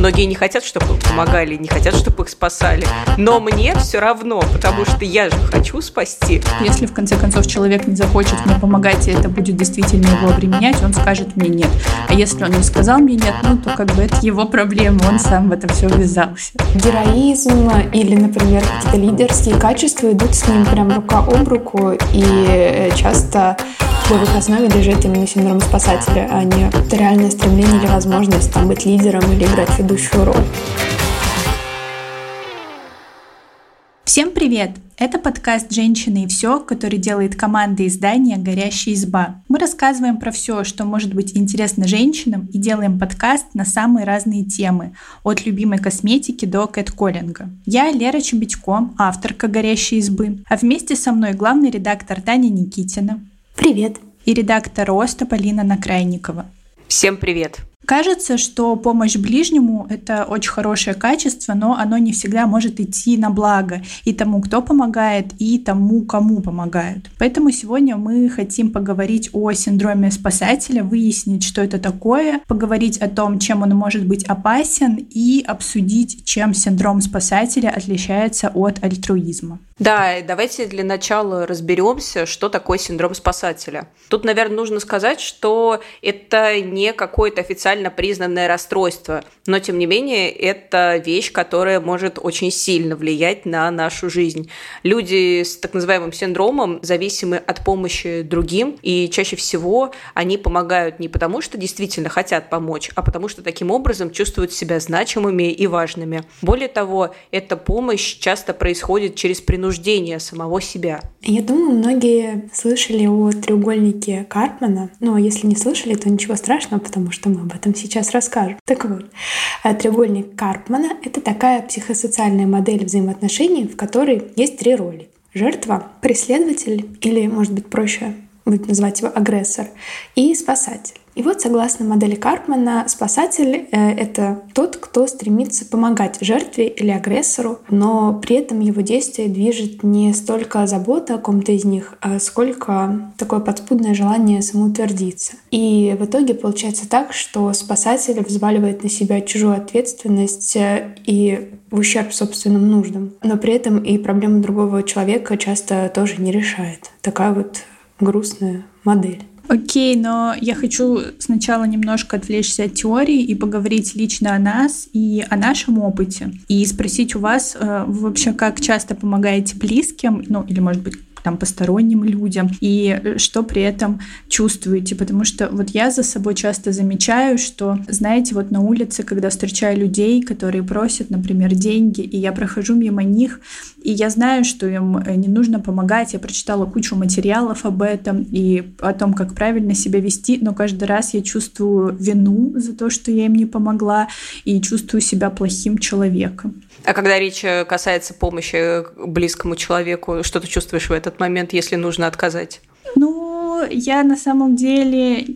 Многие не хотят, чтобы им помогали, не хотят, чтобы их спасали. Но мне все равно, потому что я же хочу спасти. Если в конце концов человек не захочет мне помогать, и это будет действительно его обременять, он скажет мне нет. А если он не сказал мне нет, ну то как бы это его проблема, он сам в это все ввязался. Героизм или, например, какие-то лидерские качества идут с ним прям рука об руку, и э, часто в их основе лежит именно синдром спасателя, а не реальное стремление или возможность там, быть лидером или играть ведущую роль. Всем привет! Это подкаст «Женщины и все», который делает команда издания «Горящая изба». Мы рассказываем про все, что может быть интересно женщинам и делаем подкаст на самые разные темы, от любимой косметики до кэтколлинга. Я Лера Чебедько, авторка «Горящей избы», а вместе со мной главный редактор Таня Никитина. Привет. И редактор Роста Полина Накрайникова. Всем привет. Кажется, что помощь ближнему — это очень хорошее качество, но оно не всегда может идти на благо и тому, кто помогает, и тому, кому помогают. Поэтому сегодня мы хотим поговорить о синдроме спасателя, выяснить, что это такое, поговорить о том, чем он может быть опасен, и обсудить, чем синдром спасателя отличается от альтруизма. Да, давайте для начала разберемся, что такое синдром спасателя. Тут, наверное, нужно сказать, что это не какое-то официально признанное расстройство, но, тем не менее, это вещь, которая может очень сильно влиять на нашу жизнь. Люди с так называемым синдромом зависимы от помощи другим, и чаще всего они помогают не потому, что действительно хотят помочь, а потому что таким образом чувствуют себя значимыми и важными. Более того, эта помощь часто происходит через принуждение самого себя. Я думаю, многие слышали о треугольнике Карпмана. Но если не слышали, то ничего страшного, потому что мы об этом сейчас расскажем. Так вот, э, треугольник Карпмана — это такая психосоциальная модель взаимоотношений, в которой есть три роли. Жертва, преследователь или, может быть, проще будет назвать его агрессор, и спасатель. И вот, согласно модели Карпмана, спасатель э, — это тот, кто стремится помогать жертве или агрессору, но при этом его действие движет не столько забота о ком-то из них, а сколько такое подспудное желание самоутвердиться. И в итоге получается так, что спасатель взваливает на себя чужую ответственность э, и в ущерб собственным нуждам. Но при этом и проблему другого человека часто тоже не решает. Такая вот грустная модель. Окей, но я хочу сначала немножко отвлечься от теории и поговорить лично о нас и о нашем опыте. И спросить у вас э, вообще, как часто помогаете близким, ну или, может быть, там посторонним людям и э, что при этом чувствуете, потому что вот я за собой часто замечаю, что, знаете, вот на улице, когда встречаю людей, которые просят, например, деньги, и я прохожу мимо них, и я знаю, что им э, не нужно помогать, я прочитала кучу материалов об этом и о том, как правильно себя вести, но каждый раз я чувствую вину за то, что я им не помогла, и чувствую себя плохим человеком. А когда речь э, касается помощи близкому человеку, что ты чувствуешь в этот момент, если нужно отказать? Ну, я на самом деле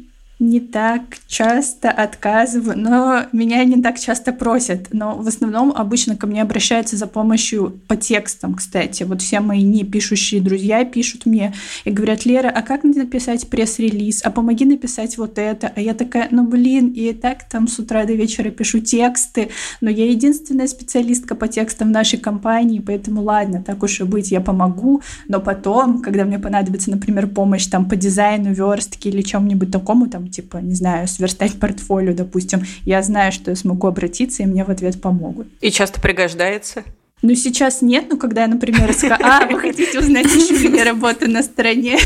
не так часто отказываю, но меня не так часто просят. Но в основном обычно ко мне обращаются за помощью по текстам, кстати. Вот все мои не пишущие друзья пишут мне и говорят, Лера, а как написать пресс-релиз? А помоги написать вот это. А я такая, ну блин, и так там с утра до вечера пишу тексты, но я единственная специалистка по текстам в нашей компании, поэтому ладно, так уж и быть, я помогу, но потом, когда мне понадобится, например, помощь там по дизайну, верстке или чем-нибудь такому, там типа, не знаю, сверстать портфолио, допустим, я знаю, что я смогу обратиться, и мне в ответ помогут. И часто пригождается? Ну, сейчас нет, но когда я, например, скажу, а, вы хотите узнать еще где работу на стороне?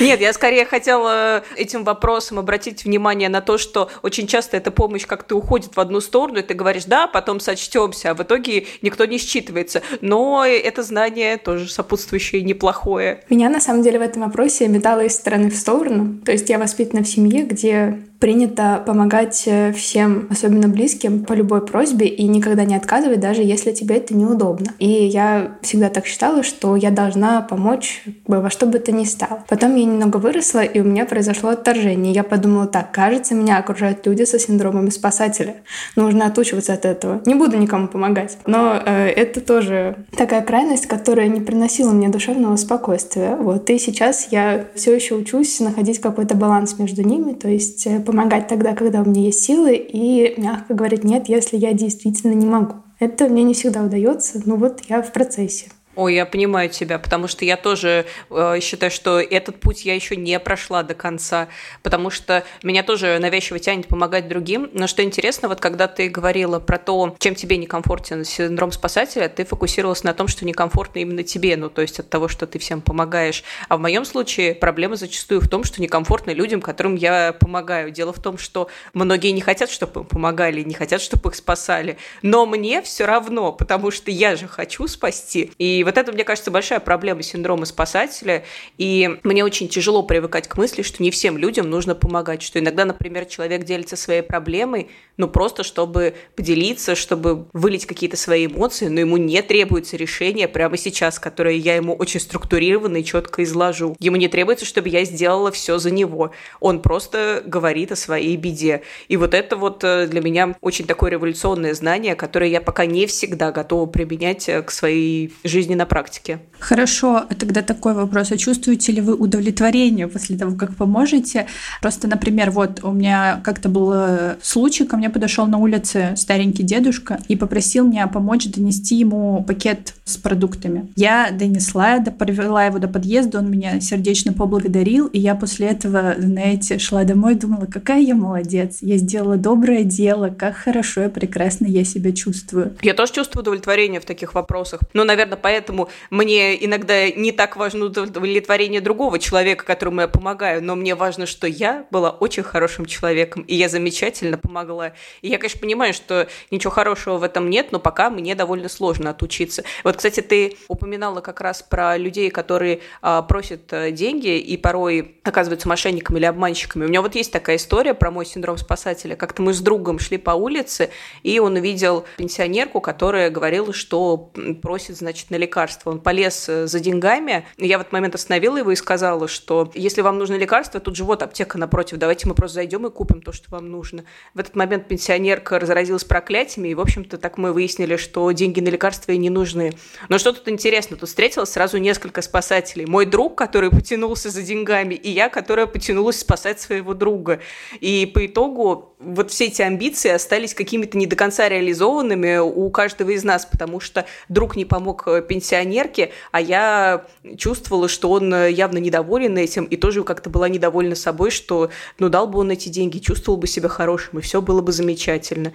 Нет, я скорее хотела этим вопросом обратить внимание на то, что очень часто эта помощь как-то уходит в одну сторону, и ты говоришь, да, потом сочтемся, а в итоге никто не считывается. Но это знание тоже сопутствующее неплохое. Меня, на самом деле, в этом вопросе метало из стороны в сторону. То есть я воспитана в семье, где принято помогать э, всем, особенно близким, по любой просьбе и никогда не отказывать, даже если тебе это неудобно. И я всегда так считала, что я должна помочь во что бы то ни стало. Потом я немного выросла, и у меня произошло отторжение. Я подумала, так, кажется, меня окружают люди со синдромами спасателя. Нужно отучиваться от этого. Не буду никому помогать. Но э, это тоже такая крайность, которая не приносила мне душевного спокойствия. Вот. И сейчас я все еще учусь находить какой-то баланс между ними, то есть э, помогать тогда, когда у меня есть силы, и мягко говорить нет, если я действительно не могу. Это мне не всегда удается, но вот я в процессе. Ой, я понимаю тебя, потому что я тоже э, считаю, что этот путь я еще не прошла до конца, потому что меня тоже навязчиво тянет помогать другим. Но что интересно, вот когда ты говорила про то, чем тебе некомфортен синдром спасателя, ты фокусировалась на том, что некомфортно именно тебе, ну то есть от того, что ты всем помогаешь. А в моем случае проблема зачастую в том, что некомфортно людям, которым я помогаю. Дело в том, что многие не хотят, чтобы им помогали, не хотят, чтобы их спасали, но мне все равно, потому что я же хочу спасти. И вот это, мне кажется, большая проблема синдрома спасателя. И мне очень тяжело привыкать к мысли, что не всем людям нужно помогать. Что иногда, например, человек делится своей проблемой, ну просто чтобы поделиться, чтобы вылить какие-то свои эмоции, но ему не требуется решение прямо сейчас, которое я ему очень структурированно и четко изложу. Ему не требуется, чтобы я сделала все за него. Он просто говорит о своей беде. И вот это вот э, для меня очень такое революционное знание, которое я пока не всегда готова применять э, к своей жизни на практике. Хорошо, тогда такой вопрос. А чувствуете ли вы удовлетворение после того, как поможете? Просто, например, вот у меня как-то был э, случай, ко мне подошел на улице старенький дедушка и попросил меня помочь донести ему пакет с продуктами. Я донесла, провела его до подъезда, он меня сердечно поблагодарил, и я после этого, знаете, шла домой, думала, какая я молодец, я сделала доброе дело, как хорошо и прекрасно я себя чувствую. Я тоже чувствую удовлетворение в таких вопросах. Ну, наверное, поэтому мне иногда не так важно удовлетворение другого человека, которому я помогаю, но мне важно, что я была очень хорошим человеком, и я замечательно помогла. И я, конечно, понимаю, что ничего хорошего в этом нет, но пока мне довольно сложно отучиться. Вот, кстати, ты упоминала как раз про людей, которые а, просят э, деньги и порой оказываются мошенниками или обманщиками. У меня вот есть такая история про мой синдром спасателя. Как-то мы с другом шли по улице, и он увидел пенсионерку, которая говорила, что просит, значит, на лекарство. Он полез э, за деньгами. Я в этот момент остановила его и сказала, что если вам нужно лекарство, тут же вот аптека напротив, давайте мы просто зайдем и купим то, что вам нужно. В этот момент пенсионерка разразилась проклятиями, и, в общем-то, так мы выяснили, что деньги на лекарства ей не нужны. Но что тут интересно, тут встретилось сразу несколько спасателей. Мой друг, который потянулся за деньгами, и я, которая потянулась спасать своего друга. И по итогу вот все эти амбиции остались какими-то не до конца реализованными у каждого из нас, потому что друг не помог пенсионерке, а я чувствовала, что он явно недоволен этим, и тоже как-то была недовольна собой, что ну дал бы он эти деньги, чувствовал бы себя хорошим, и все было бы замечательно.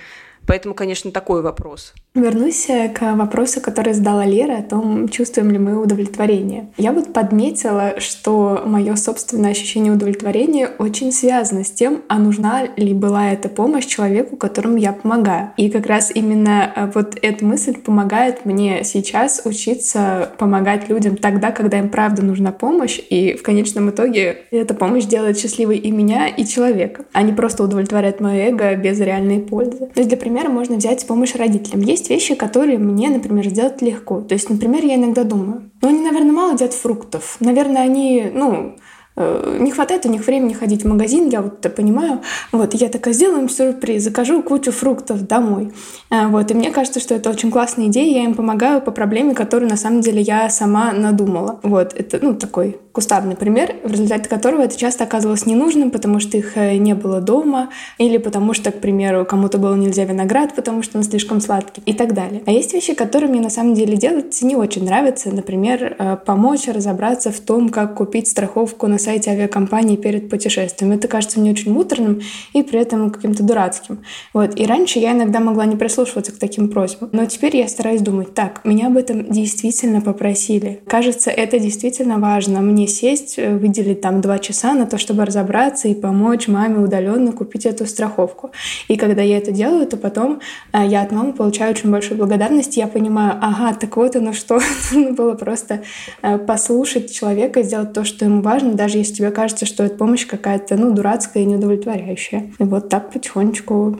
Поэтому, конечно, такой вопрос. Вернусь э, к вопросу, который задала Лера, о том, чувствуем ли мы удовлетворение. Я вот подметила, что мое собственное ощущение удовлетворения очень связано с тем, а нужна ли была эта помощь человеку, которому я помогаю. И как раз именно э, вот эта мысль помогает мне сейчас учиться помогать людям тогда, когда им правда нужна помощь, и в конечном итоге эта помощь делает счастливой и меня, и человека, не просто удовлетворяет мое эго без реальной пользы. То есть для примера можно взять помощь родителям. Есть вещи, которые мне, например, сделать легко. То есть, например, я иногда думаю, ну, они, наверное, мало едят фруктов. Наверное, они, ну, не хватает у них времени ходить в магазин, я вот это понимаю. Вот, я такая, сделаем сюрприз, закажу кучу фруктов домой. Э, вот, и мне кажется, что это очень классная идея, я им помогаю по проблеме, которую на самом деле я сама надумала. Вот, это, ну, такой кустарный пример, в результате которого это часто оказывалось ненужным, потому что их э, не было дома, или потому что, к примеру, кому-то было нельзя виноград, потому что он слишком сладкий и так далее. А есть вещи, которые мне на самом деле делать не очень нравятся, например, помочь разобраться в том, как купить страховку на сайте авиакомпании перед путешествием. Это кажется мне очень муторным и при этом каким-то дурацким. Вот. И раньше я иногда могла не прислушиваться к таким просьбам. Но теперь я стараюсь думать, так, меня об этом действительно попросили. Кажется, это действительно важно. Мне сесть, э, выделить там два часа на то, чтобы разобраться и помочь маме удаленно купить эту страховку. И когда я это делаю, то потом э, я от мамы получаю очень большую благодарность. Я понимаю, ага, так вот оно что. Нужно было просто э, послушать человека, сделать то, что ему важно, даже если тебе кажется, что эта помощь какая-то, ну, дурацкая и неудовлетворяющая. И вот так потихонечку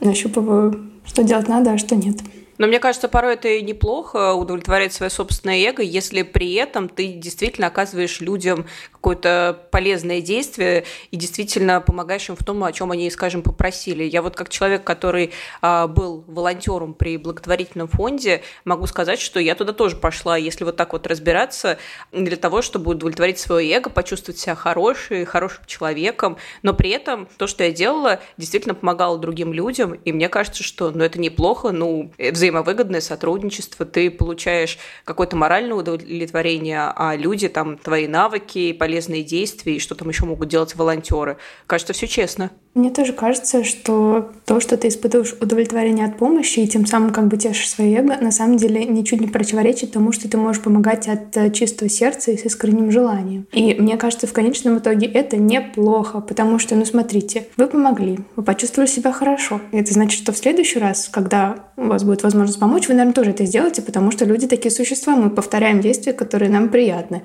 нащупываю, что делать надо, а что нет. Но мне кажется, порой это и неплохо удовлетворять свое собственное эго, если при этом ты действительно оказываешь людям какое-то полезное действие и действительно помогаешь им в том, о чем они, скажем, попросили. Я вот как человек, который а, был волонтером при благотворительном фонде, могу сказать, что я туда тоже пошла, если вот так вот разбираться, для того, чтобы удовлетворить свое эго, почувствовать себя хорошей, хорошим человеком, но при этом то, что я делала, действительно помогало другим людям, и мне кажется, что ну, это неплохо, ну, взаимовыгодное сотрудничество, ты получаешь какое-то моральное удовлетворение, а люди, там, твои навыки, полезные действия и что там еще могут делать волонтеры. Кажется, все честно. Мне тоже кажется, что то, что ты испытываешь удовлетворение от помощи и тем самым как бы тешишь свое эго, на самом деле ничуть не противоречит тому, что ты можешь помогать от э, чистого сердца и с искренним желанием. И мне кажется, в конечном итоге это неплохо, потому что, ну смотрите, вы помогли, вы почувствовали себя хорошо. И это значит, что в следующий раз, когда у вас будет возможность помочь, вы, наверное, тоже это сделаете, потому что люди такие существа, мы повторяем действия, которые нам приятны.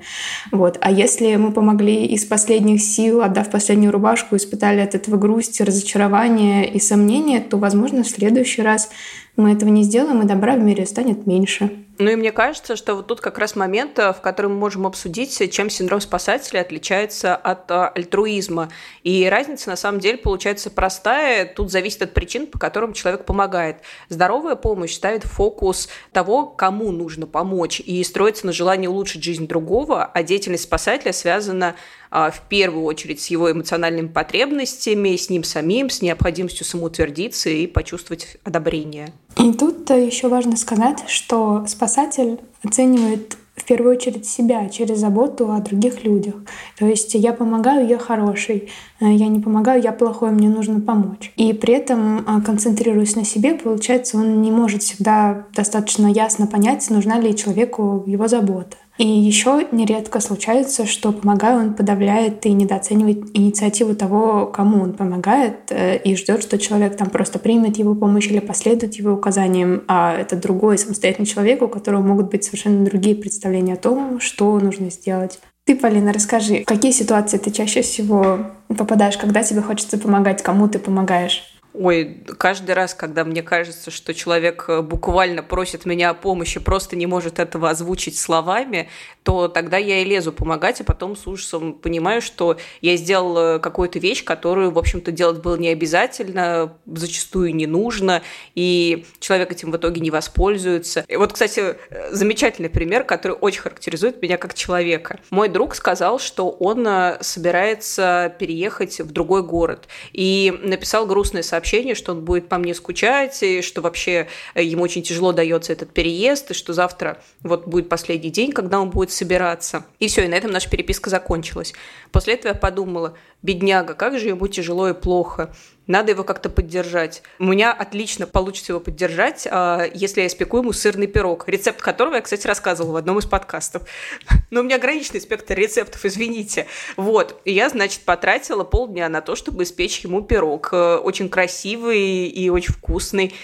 Вот. А если мы помогли из последних сил, отдав последнюю рубашку, испытали от этого грусть, разочарование и сомнения, то, возможно, в следующий раз мы этого не сделаем, и добра в мире станет меньше. Ну и мне кажется, что вот тут как раз момент, э, в который мы можем обсудить, чем синдром спасателя отличается от э, альтруизма. И разница на самом деле получается простая. Тут зависит от причин, по которым человек помогает. Здоровая помощь ставит фокус того, кому нужно помочь, и строится на желании улучшить жизнь другого, а деятельность спасателя связана в первую очередь с его эмоциональными потребностями, с ним самим, с необходимостью самоутвердиться и почувствовать одобрение. И тут еще важно сказать, что спасатель оценивает в первую очередь себя через заботу о других людях. То есть я помогаю, я хороший, э, я не помогаю, я плохой, мне нужно помочь. И при этом, э, концентрируясь на себе, получается, он не может всегда достаточно ясно понять, нужна ли человеку его забота. И еще нередко случается, что помогая, он подавляет и недооценивает инициативу того, кому он помогает, э, и ждет, что человек там просто примет его помощь или последует его указаниям, а это другой самостоятельный человек, у которого могут быть совершенно другие представления о том, что нужно сделать. Ты, Полина, расскажи, в какие ситуации ты чаще всего попадаешь, когда тебе хочется помогать, кому ты помогаешь? Ой, каждый раз, когда мне кажется, что человек э, буквально просит меня о помощи, просто не может этого озвучить словами, то тогда я и лезу помогать, а потом с ужасом понимаю, что я сделала какую-то вещь, которую, в общем-то, делать было не обязательно, зачастую не нужно, и человек этим в итоге не воспользуется. И вот, кстати, замечательный пример, который очень характеризует меня как человека. Мой друг сказал, что он э, собирается переехать в другой город, и написал грустное сообщение, что он будет по мне скучать, и что вообще э, ему очень тяжело дается этот переезд, и что завтра вот будет последний день, когда он будет собираться. И все, и на этом наша переписка закончилась. После этого я подумала, бедняга, как же ему тяжело и плохо. Надо его как-то поддержать. У меня отлично получится его поддержать, а, если я испеку ему сырный пирог, рецепт которого я, кстати, рассказывала в одном из подкастов. Но у меня ограниченный спектр рецептов, извините. Вот. И я, значит, потратила полдня на то, чтобы испечь ему пирог. Э, очень красивый и очень вкусный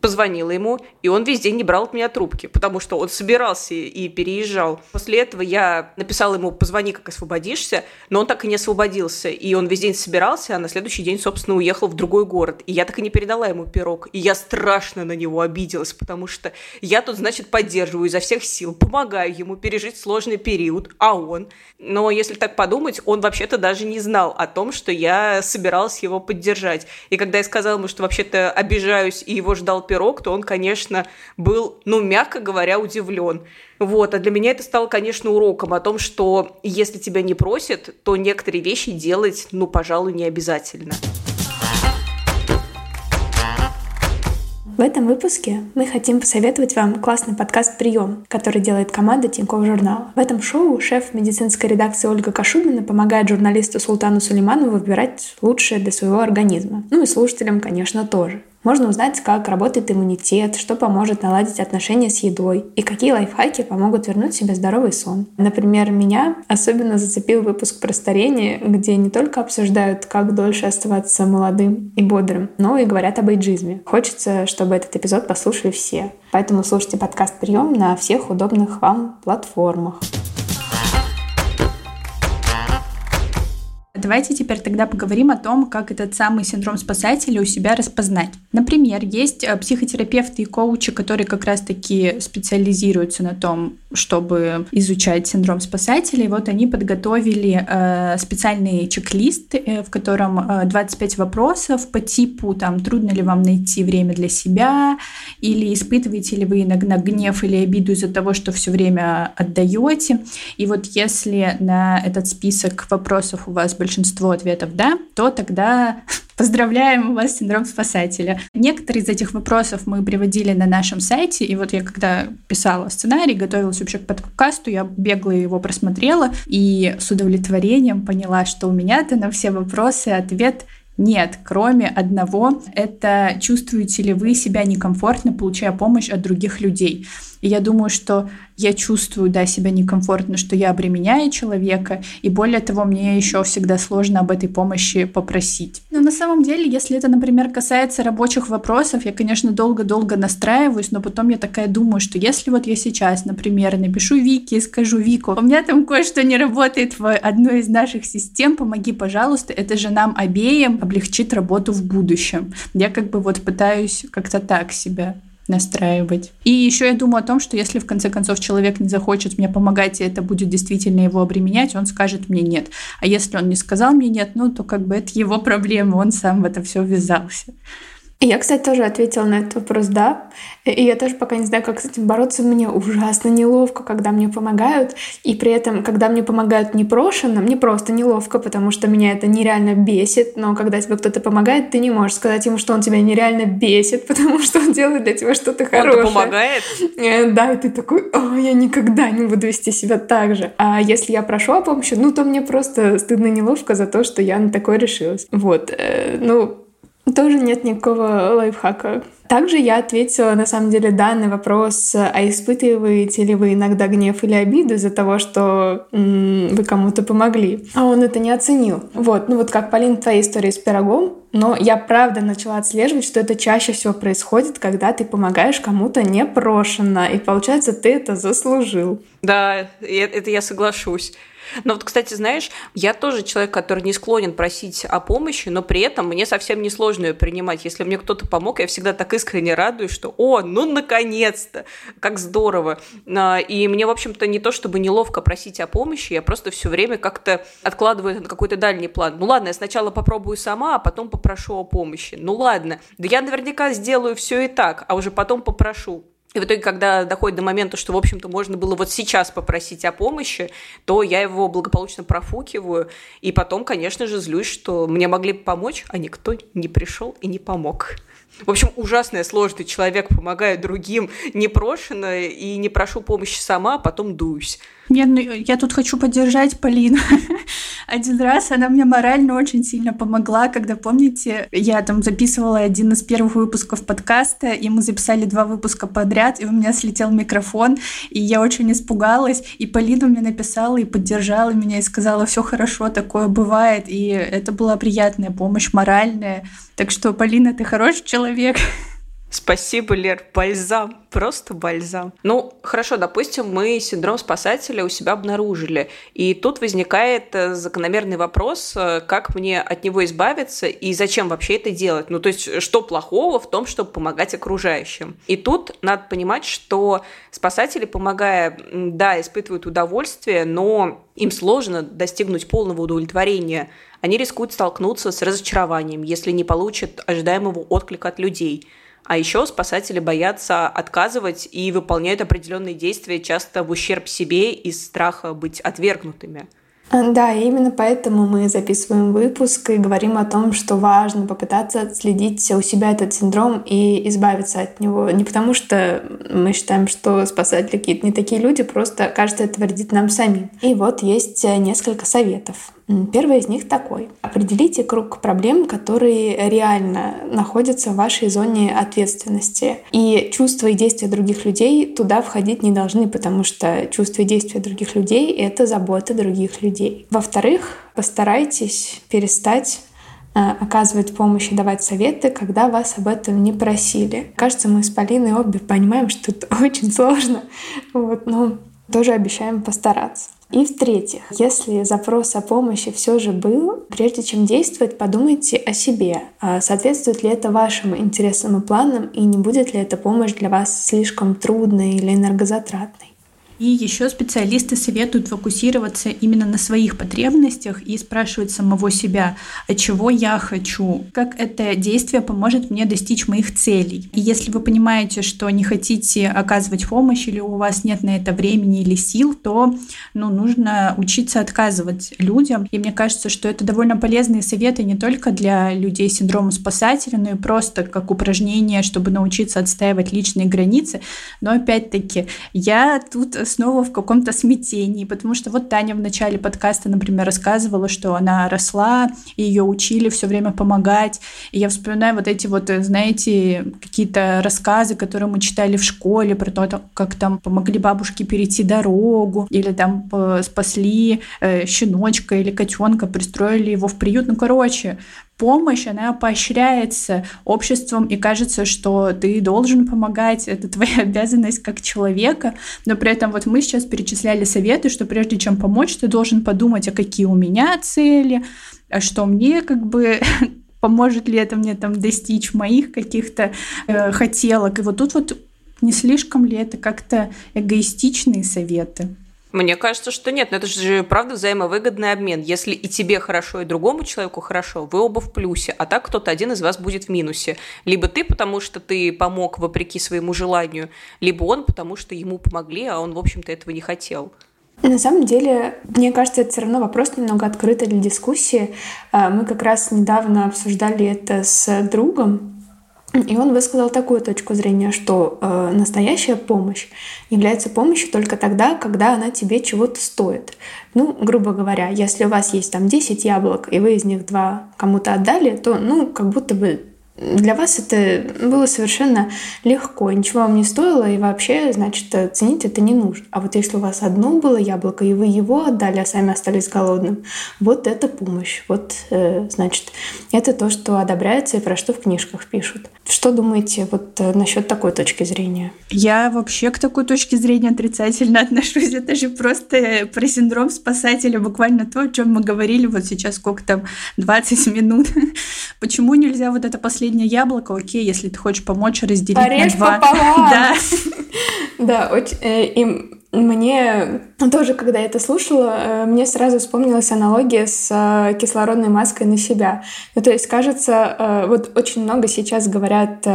позвонила ему, и он весь день не брал от меня трубки, потому что он собирался и переезжал. После этого я написала ему «позвони, как освободишься», но он так и не освободился, и он весь день собирался, а на следующий день, собственно, уехал в другой город. И я так и не передала ему пирог, и я страшно на него обиделась, потому что я тут, значит, поддерживаю изо всех сил, помогаю ему пережить сложный период, а он... Но если так подумать, он вообще-то даже не знал о том, что я собиралась его поддержать. И когда я сказала ему, что вообще-то обижаюсь и его ждал пирог, то он, конечно, был, ну, мягко говоря, удивлен. Вот, а для меня это стало, конечно, уроком о том, что если тебя не просят, то некоторые вещи делать, ну, пожалуй, не обязательно. В этом выпуске мы хотим посоветовать вам классный подкаст «Прием», который делает команда Тинькофф журнала. В этом шоу шеф медицинской редакции Ольга Кашубина помогает журналисту Султану Сулейманову выбирать лучшее для своего организма. Ну и слушателям, конечно, тоже. Можно узнать, как работает иммунитет, что поможет наладить отношения с едой и какие лайфхаки помогут вернуть себе здоровый сон. Например, меня особенно зацепил выпуск про старение, где не только обсуждают, как дольше оставаться молодым и бодрым, но и говорят об эйджизме. Хочется, чтобы этот эпизод послушали все. Поэтому слушайте подкаст «Прием» на всех удобных вам платформах. Давайте теперь тогда поговорим о том, как этот самый синдром спасателя у себя распознать. Например, есть э, психотерапевты и коучи, которые как раз-таки специализируются на том, чтобы изучать синдром спасателя. И вот они подготовили э, специальный чек-лист, э, в котором э, 25 вопросов по типу там трудно ли вам найти время для себя, или испытываете ли вы иногда гнев или обиду из-за того, что все время отдаете. И вот если на этот список вопросов у вас большинство ответов «да», то тогда Поздравляем, у вас синдром спасателя. Некоторые из этих вопросов мы приводили на нашем сайте, и вот я когда писала сценарий, готовилась вообще к подкасту, я бегло его просмотрела и с удовлетворением поняла, что у меня-то на все вопросы ответ нет, кроме одного, это чувствуете ли вы себя некомфортно, получая помощь от других людей. И я думаю, что я чувствую, да, себя некомфортно, что я обременяю человека, и более того, мне еще всегда сложно об этой помощи попросить. Но на самом деле, если это, например, касается рабочих вопросов, я, конечно, долго-долго настраиваюсь, но потом я такая думаю, что если вот я сейчас, например, напишу Вики и скажу, Вику, у меня там кое-что не работает в одной из наших систем, помоги, пожалуйста, это же нам обеим облегчит работу в будущем. Я как бы вот пытаюсь как-то так себя настраивать. И еще я думаю о том, что если в конце концов человек не захочет мне помогать, и это будет действительно его обременять, он скажет мне нет. А если он не сказал мне нет, ну то как бы это его проблема, он сам в это все ввязался. Я, кстати, тоже ответила на этот вопрос «да». И я тоже пока не знаю, как с этим бороться. Мне ужасно неловко, когда мне помогают. И при этом, когда мне помогают непрошенно, мне просто неловко, потому что меня это нереально бесит. Но когда тебе кто-то помогает, ты не можешь сказать ему, что он тебя нереально бесит, потому что он делает для тебя что-то хорошее. Он помогает? Э, да, и ты такой, о, я никогда не буду вести себя так же. А если я прошу о помощи, ну, то мне просто стыдно неловко за то, что я на такое решилась. Вот. Э, ну, тоже нет никакого лайфхака. Также я ответила, на самом деле, данный вопрос, а испытываете ли вы иногда гнев или обиду из-за того, что м- вы кому-то помогли? А он это не оценил. Вот, ну вот как, Полин, твоя история с пирогом, но я правда начала отслеживать, что это чаще всего происходит, когда ты помогаешь кому-то непрошенно, и получается, ты это заслужил. Да, это я соглашусь. Но вот, кстати, знаешь, я тоже человек, который не склонен просить о помощи, но при этом мне совсем не сложно ее принимать. Если мне кто-то помог, я всегда так искренне радуюсь, что «О, ну наконец-то! Как здорово!» а, И мне, в общем-то, не то чтобы неловко просить о помощи, я просто все время как-то откладываю на какой-то дальний план. Ну ладно, я сначала попробую сама, а потом попрошу о помощи. Ну ладно, да я наверняка сделаю все и так, а уже потом попрошу. И в итоге, когда доходит до момента, что, в общем-то, можно было вот сейчас попросить о помощи, то я его благополучно профукиваю. И потом, конечно же, злюсь, что мне могли помочь, а никто не пришел и не помог. В общем, ужасная сложный человек, помогаю другим непрошенно и не прошу помощи сама, а потом дуюсь. Нет, ну я тут хочу поддержать Полину. Один раз она мне морально очень сильно помогла, когда, помните, я там записывала один из первых выпусков подкаста, и мы записали два выпуска подряд, и у меня слетел микрофон, и я очень испугалась, и Полина мне написала и поддержала меня, и сказала, все хорошо, такое бывает, и это была приятная помощь, моральная. Так что, Полина, ты хороший человек. чоловік. Спасибо, Лер, бальзам, просто бальзам. Ну, хорошо, допустим, мы синдром спасателя у себя обнаружили, и тут возникает э, закономерный вопрос, э, как мне от него избавиться и зачем вообще это делать. Ну, то есть, что плохого в том, чтобы помогать окружающим. И тут надо понимать, что спасатели, помогая, да, испытывают удовольствие, но им сложно достигнуть полного удовлетворения. Они рискуют столкнуться с разочарованием, если не получат ожидаемого отклика от людей – а еще спасатели боятся отказывать и выполняют определенные действия часто в ущерб себе из страха быть отвергнутыми. А, да, именно поэтому мы записываем выпуск и говорим о том, что важно попытаться следить у себя этот синдром и избавиться от него. Не потому что мы считаем, что спасатели какие-то не такие люди, просто кажется, это вредит нам самим. И вот есть несколько советов. Первый из них такой. Определите круг проблем, которые реально находятся в вашей зоне ответственности. И чувства и действия других людей туда входить не должны, потому что чувства и действия других людей — это забота других людей. Во-вторых, постарайтесь перестать э, оказывать помощь и давать советы, когда вас об этом не просили. Кажется, мы с Полиной обе понимаем, что это очень сложно. Вот, но тоже обещаем постараться. И в-третьих, если запрос о помощи все же был, прежде чем действовать, подумайте о себе. А соответствует ли это вашим интересам и планам, и не будет ли эта помощь для вас слишком трудной или энергозатратной. И еще специалисты советуют фокусироваться именно на своих потребностях и спрашивать самого себя, а чего я хочу, как это действие поможет мне достичь моих целей. И если вы понимаете, что не хотите оказывать помощь или у вас нет на это времени или сил, то ну, нужно учиться отказывать людям. И мне кажется, что это довольно полезные советы не только для людей с синдромом спасателя, но и просто как упражнение, чтобы научиться отстаивать личные границы. Но опять-таки, я тут снова в каком-то смятении, потому что вот Таня в начале подкаста, например, рассказывала, что она росла, ее учили все время помогать, и я вспоминаю вот эти вот, знаете, какие-то рассказы, которые мы читали в школе про то, как там помогли бабушке перейти дорогу, или там спасли э, щеночка или котенка, пристроили его в приют, ну, короче, помощь, она поощряется обществом, и кажется, что ты должен помогать, это твоя обязанность как человека, но при этом вот мы сейчас перечисляли советы, что прежде чем помочь, ты должен подумать, а какие у меня цели, а что мне как бы поможет ли это мне там достичь моих каких-то э, хотелок. И вот тут вот не слишком ли это как-то эгоистичные советы? Мне кажется, что нет. Но это же, правда, взаимовыгодный обмен. Если и тебе хорошо, и другому человеку хорошо, вы оба в плюсе, а так кто-то один из вас будет в минусе. Либо ты, потому что ты помог вопреки своему желанию, либо он, потому что ему помогли, а он, в общем-то, этого не хотел. На самом деле, мне кажется, это все равно вопрос немного открытый для дискуссии. А, мы как раз недавно обсуждали это с другом, и он высказал такую точку зрения, что э, настоящая помощь является помощью только тогда, когда она тебе чего-то стоит. Ну, грубо говоря, если у вас есть там 10 яблок, и вы из них два кому-то отдали, то, ну, как будто бы для вас это было совершенно легко, ничего вам не стоило, и вообще, значит, ценить это не нужно. А вот если у вас одно было яблоко, и вы его отдали, а сами остались голодным, вот это помощь. Вот, э, значит, это то, что одобряется и про что в книжках пишут. Что думаете вот э, насчет такой точки зрения? Я вообще к такой точке зрения отрицательно отношусь. Это же просто про синдром спасателя, буквально то, о чем мы говорили вот сейчас, сколько там, 20 минут. Почему нельзя вот это последнее последнее яблоко, окей, если ты хочешь помочь разделить Порежь на два. Пополам. Да. Да, очень, э, и мне тоже, когда я это слушала, э, мне сразу вспомнилась аналогия с э, кислородной маской на себя. Ну, то есть, кажется, вот очень много сейчас говорят,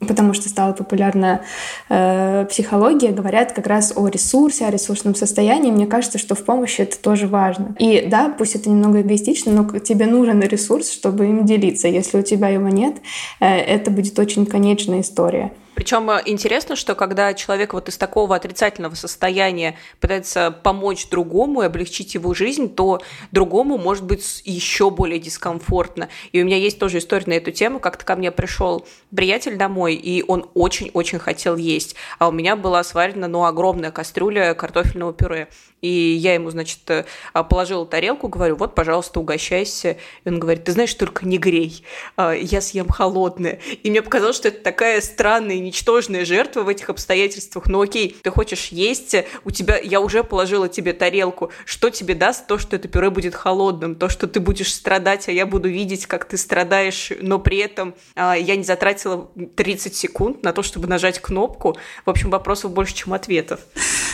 потому что стала популярна психология, говорят как раз о ресурсе, о ресурсном состоянии. Мне кажется, что в помощи это тоже важно. И да, пусть это немного эгоистично, но тебе нужен ресурс, чтобы им делиться. Если у тебя его нет, это будет очень конечная история. Причем э, интересно, что когда человек вот из такого отрицательного состояния пытается помочь другому и облегчить его жизнь, то другому может быть еще более дискомфортно. И у меня есть тоже история на эту тему. Как-то ко мне пришел приятель домой, и он очень-очень хотел есть. А у меня была сварена, ну, огромная кастрюля картофельного пюре. И я ему, значит, э, положила тарелку, говорю, вот, пожалуйста, угощайся. И он говорит, ты знаешь, только не грей, а, я съем холодное. И мне показалось, что это такая странная ничтожная жертва в этих обстоятельствах. Ну окей, ты хочешь есть, у тебя, я уже положила тебе тарелку. Что тебе даст то, что это пюре будет холодным? То, что ты будешь страдать, а я буду видеть, как ты страдаешь, но при этом а, я не затратила 30 секунд на то, чтобы нажать кнопку. В общем, вопросов больше, чем ответов.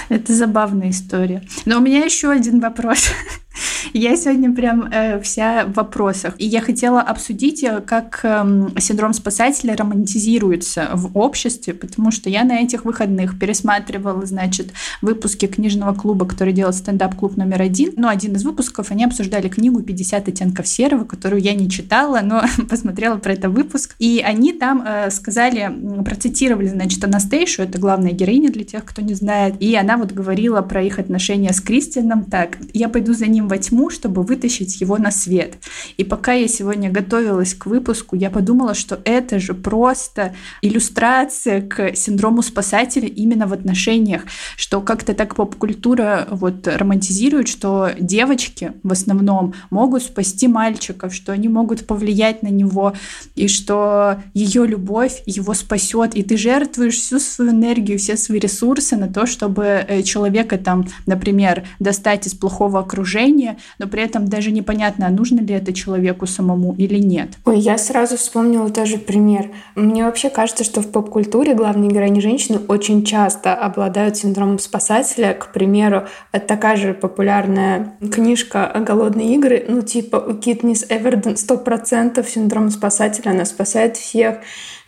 Это забавная история. Но у меня еще один вопрос. Я сегодня прям э, вся в вопросах. И я хотела обсудить, э, как э, синдром спасателя романтизируется в обществе, потому что я на этих выходных пересматривала, значит, выпуски книжного клуба, который делал стендап-клуб номер один. Ну, один из выпусков, они обсуждали книгу «50 оттенков серого», которую я не читала, но посмотрела про это выпуск. И они там э, сказали, процитировали, значит, Анастейшу, это главная героиня для тех, кто не знает, и она вот говорила про их отношения с Кристианом так. Я пойду за ним во тьму, чтобы вытащить его на свет. И пока я сегодня готовилась к выпуску, я подумала, что это же просто иллюстрация к синдрому спасателя именно в отношениях, что как-то так поп-культура вот романтизирует, что девочки в основном могут спасти мальчиков, что они могут повлиять на него, и что ее любовь его спасет, и ты жертвуешь всю свою энергию, все свои ресурсы на то, чтобы человека там, например, достать из плохого окружения, но при этом даже непонятно, а нужно ли это человеку самому или нет. Ой, я сразу вспомнила тоже пример. Мне вообще кажется, что в поп-культуре главные героини женщины очень часто обладают синдромом спасателя. К примеру, такая же популярная книжка «Голодные игры». Ну, типа у Китнис Эверден сто процентов синдром спасателя. Она спасает всех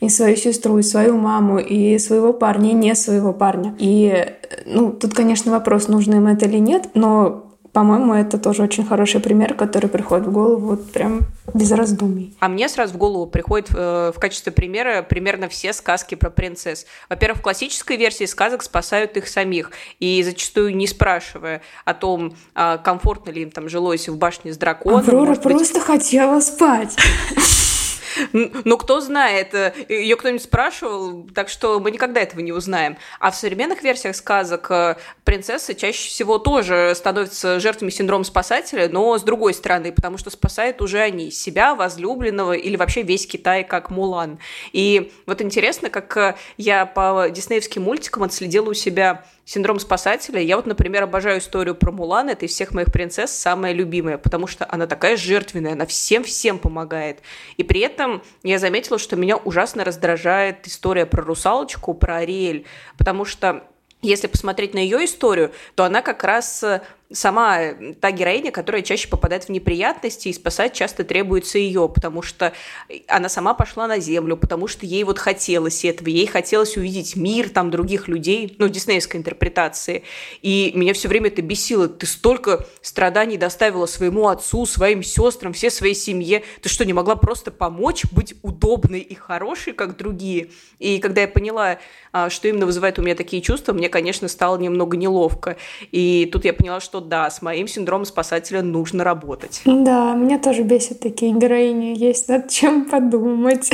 и свою сестру, и свою маму, и своего парня, и не своего парня. И, ну, тут, конечно, вопрос, нужно им это или нет, но по-моему, это тоже очень хороший пример, который приходит в голову вот прям без раздумий. А мне сразу в голову приходит э, в качестве примера примерно все сказки про принцесс. Во-первых, в классической версии сказок спасают их самих, и зачастую не спрашивая о том, э, комфортно ли им там жилось в башне с драконом. Аврора просто быть... хотела спать. Ну, кто знает, э, ее кто-нибудь спрашивал, так что мы никогда этого не узнаем. А в современных версиях сказок э, принцессы чаще всего тоже становятся жертвами синдрома спасателя, но с другой стороны, потому что спасают уже они себя, возлюбленного или вообще весь Китай, как Мулан. И вот интересно, как э, я по диснеевским мультикам отследила у себя синдром спасателя. Я вот, например, обожаю историю про Мулан. Это из всех моих принцесс самая любимая, потому что она такая жертвенная, она всем-всем помогает. И при этом я заметила, что меня ужасно раздражает история про русалочку, про Ариэль, потому что если посмотреть на ее историю, то она как раз сама та героиня, которая чаще попадает в неприятности, и спасать часто требуется ее, потому что она сама пошла на землю, потому что ей вот хотелось этого, ей хотелось увидеть мир, там, других людей, ну, диснеевской интерпретации. И меня все время это бесило. Ты столько страданий доставила своему отцу, своим сестрам, всей своей семье. Ты что, не могла просто помочь быть удобной и хорошей, как другие? И когда я поняла, а, что именно вызывает у меня такие чувства, мне, конечно, стало немного неловко. И тут я поняла, что да, с моим синдромом спасателя нужно работать. Да, меня тоже бесит такие героини. Есть над чем подумать.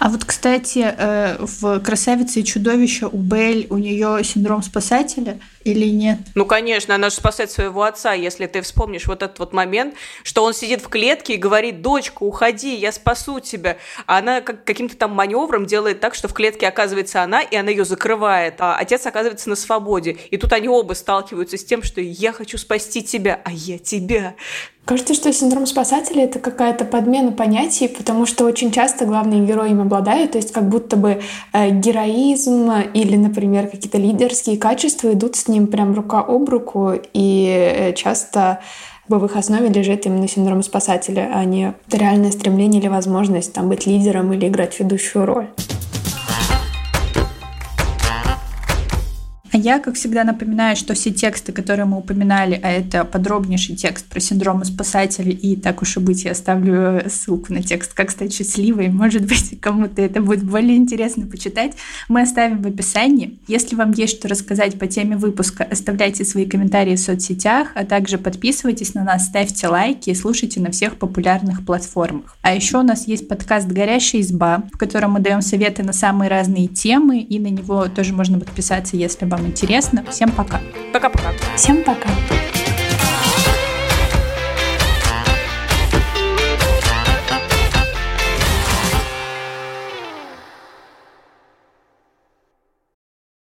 А вот, кстати, э, в «Красавице и чудовище» у Бель, у нее синдром спасателя или нет? Ну, конечно, она же спасает своего отца, если ты вспомнишь вот этот вот момент, что он сидит в клетке и говорит, дочка, уходи, я спасу тебя. А она как, каким-то там маневром делает так, что в клетке оказывается она, и она ее закрывает, а отец оказывается на свободе. И тут они оба сталкиваются с тем, что я хочу спасти тебя, а я тебя. Кажется, что синдром спасателя — это какая-то подмена понятий, потому что очень часто главные герои им обладают, то есть как будто бы э, героизм или, например, какие-то лидерские качества идут с ним прям рука об руку, и э, часто в их основе лежит именно синдром спасателя, а не реальное стремление или возможность там, быть лидером или играть ведущую роль. Я, как всегда, напоминаю, что все тексты, которые мы упоминали, а это подробнейший текст про синдромы спасателей, и так уж и быть, я оставлю ссылку на текст «Как стать счастливой». Может быть, кому-то это будет более интересно почитать. Мы оставим в описании. Если вам есть что рассказать по теме выпуска, оставляйте свои комментарии в соцсетях, а также подписывайтесь на нас, ставьте лайки и слушайте на всех популярных платформах. А еще у нас есть подкаст «Горящая изба», в котором мы даем советы на самые разные темы, и на него тоже можно подписаться, если вам интересно. Всем пока. Пока-пока. Всем пока.